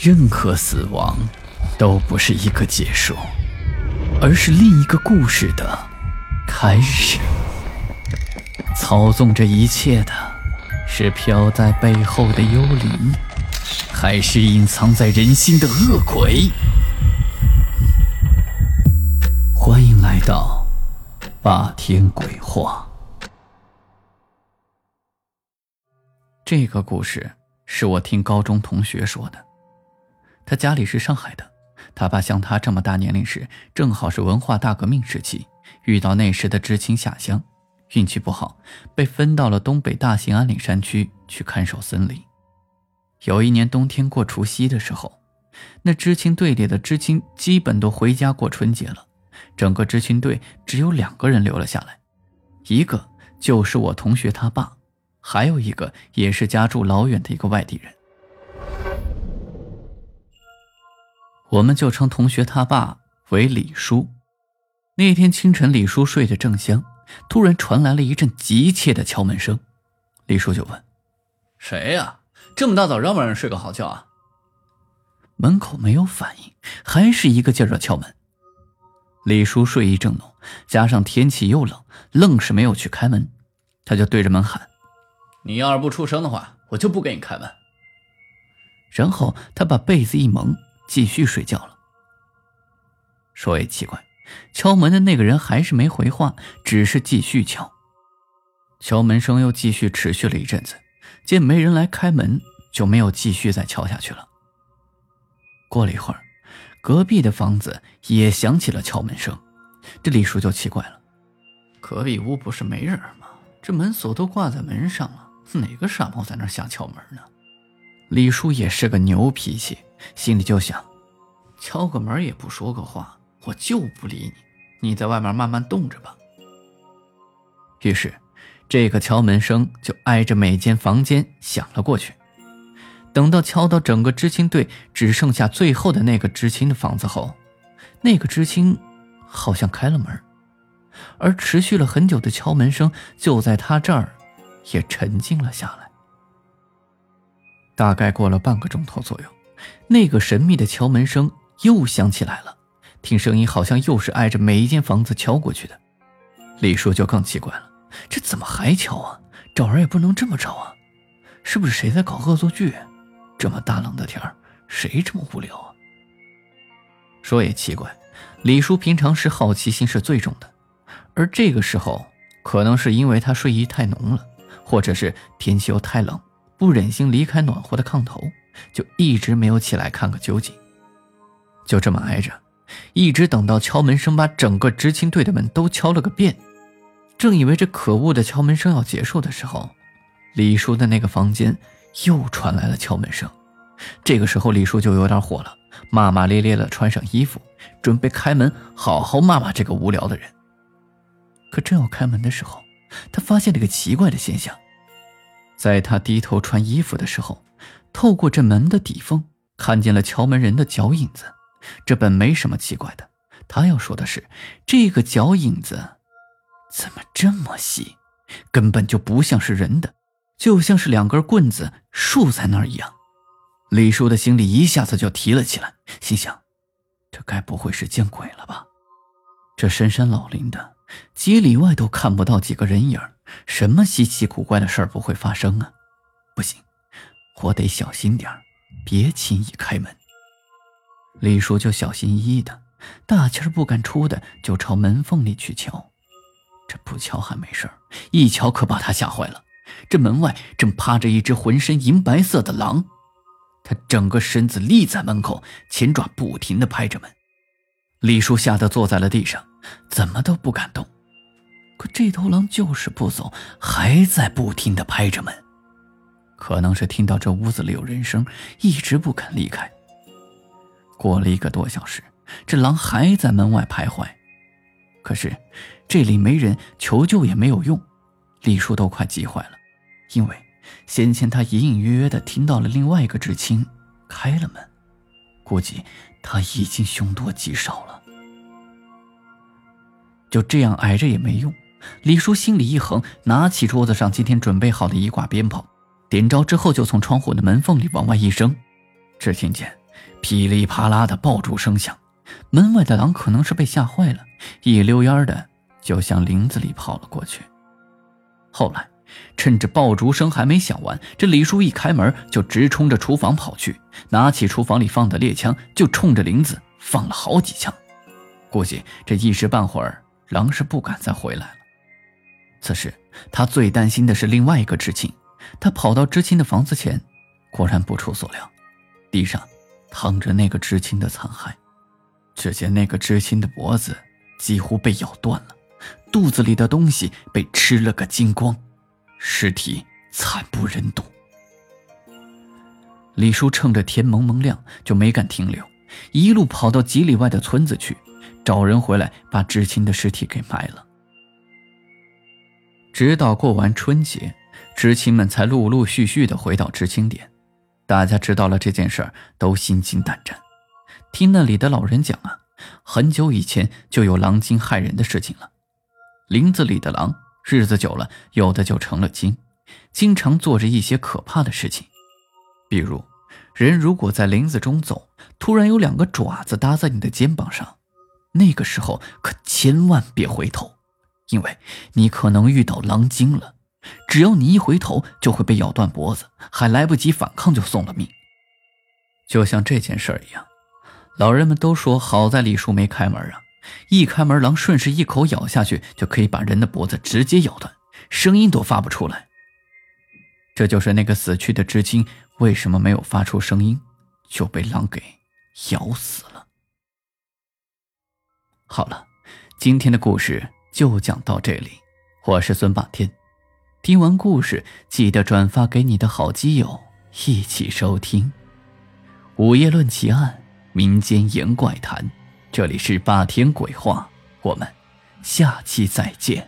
任何死亡都不是一个结束，而是另一个故事的开始。操纵这一切的是飘在背后的幽灵，还是隐藏在人心的恶鬼？欢迎来到霸天鬼话。这个故事是我听高中同学说的。他家里是上海的，他爸像他这么大年龄时，正好是文化大革命时期，遇到那时的知青下乡，运气不好，被分到了东北大兴安岭山区去看守森林。有一年冬天过除夕的时候，那知青队里的知青基本都回家过春节了，整个知青队只有两个人留了下来，一个就是我同学他爸。还有一个也是家住老远的一个外地人，我们就称同学他爸为李叔。那天清晨，李叔睡得正香，突然传来了一阵急切的敲门声。李叔就问：“谁呀？这么大早让不让人睡个好觉啊？”门口没有反应，还是一个劲儿的敲门。李叔睡意正浓，加上天气又冷，愣是没有去开门，他就对着门喊。你要是不出声的话，我就不给你开门。然后他把被子一蒙，继续睡觉了。说也奇怪，敲门的那个人还是没回话，只是继续敲。敲门声又继续持续了一阵子，见没人来开门，就没有继续再敲下去了。过了一会儿，隔壁的房子也响起了敲门声，这李叔就奇怪了：隔壁屋不是没人吗？这门锁都挂在门上了。哪个傻帽在那瞎敲门呢？李叔也是个牛脾气，心里就想：敲个门也不说个话，我就不理你，你在外面慢慢冻着吧。于是，这个敲门声就挨着每间房间响了过去。等到敲到整个知青队只剩下最后的那个知青的房子后，那个知青好像开了门，而持续了很久的敲门声就在他这儿。也沉静了下来。大概过了半个钟头左右，那个神秘的敲门声又响起来了。听声音好像又是挨着每一间房子敲过去的。李叔就更奇怪了：这怎么还敲啊？找人也不能这么找啊！是不是谁在搞恶作剧？这么大冷的天儿，谁这么无聊啊？说也奇怪，李叔平常是好奇心是最重的，而这个时候可能是因为他睡意太浓了。或者是天气又太冷，不忍心离开暖和的炕头，就一直没有起来看个究竟。就这么挨着，一直等到敲门声把整个知青队的门都敲了个遍。正以为这可恶的敲门声要结束的时候，李叔的那个房间又传来了敲门声。这个时候，李叔就有点火了，骂骂咧咧的穿上衣服，准备开门好好骂骂这个无聊的人。可正要开门的时候，他发现了一个奇怪的现象，在他低头穿衣服的时候，透过这门的底缝，看见了敲门人的脚影子。这本没什么奇怪的，他要说的是，这个脚影子怎么这么细，根本就不像是人的，就像是两根棍子竖在那儿一样。李叔的心里一下子就提了起来，心想：这该不会是见鬼了吧？这深山老林的。几里外都看不到几个人影什么稀奇古怪的事儿不会发生啊？不行，我得小心点别轻易开门。李叔就小心翼翼的，大气儿不敢出的，就朝门缝里去瞧。这不瞧还没事一瞧可把他吓坏了。这门外正趴着一只浑身银白色的狼，他整个身子立在门口，前爪不停的拍着门。李叔吓得坐在了地上。怎么都不敢动，可这头狼就是不走，还在不停的拍着门。可能是听到这屋子里有人声，一直不肯离开。过了一个多小时，这狼还在门外徘徊。可是这里没人，求救也没有用。李叔都快急坏了，因为先前他隐隐约约的听到了另外一个知青开了门，估计他已经凶多吉少了。就这样挨着也没用，李叔心里一横，拿起桌子上今天准备好的一挂鞭炮，点着之后就从窗户的门缝里往外一扔，只听见噼里啪啦的爆竹声响，门外的狼可能是被吓坏了，一溜烟的就向林子里跑了过去。后来，趁着爆竹声还没响完，这李叔一开门就直冲着厨房跑去，拿起厨房里放的猎枪就冲着林子放了好几枪。估计这一时半会儿，狼是不敢再回来了。此时，他最担心的是另外一个知青。他跑到知青的房子前，果然不出所料，地上躺着那个知青的残骸。只见那个知青的脖子几乎被咬断了，肚子里的东西被吃了个精光，尸体惨不忍睹。李叔趁着天蒙蒙亮，就没敢停留，一路跑到几里外的村子去，找人回来把知青的尸体给埋了。直到过完春节。知青们才陆陆续续的回到知青点，大家知道了这件事儿，都心惊胆战。听那里的老人讲啊，很久以前就有狼精害人的事情了。林子里的狼，日子久了，有的就成了精，经常做着一些可怕的事情。比如，人如果在林子中走，突然有两个爪子搭在你的肩膀上，那个时候可千万别回头，因为你可能遇到狼精了。只要你一回头，就会被咬断脖子，还来不及反抗就送了命。就像这件事儿一样，老人们都说好在李叔没开门啊！一开门，狼顺势一口咬下去，就可以把人的脖子直接咬断，声音都发不出来。这就是那个死去的知青为什么没有发出声音，就被狼给咬死了。好了，今天的故事就讲到这里，我是孙霸天。听完故事，记得转发给你的好基友一起收听。午夜论奇案，民间言怪谈，这里是霸天鬼话，我们下期再见。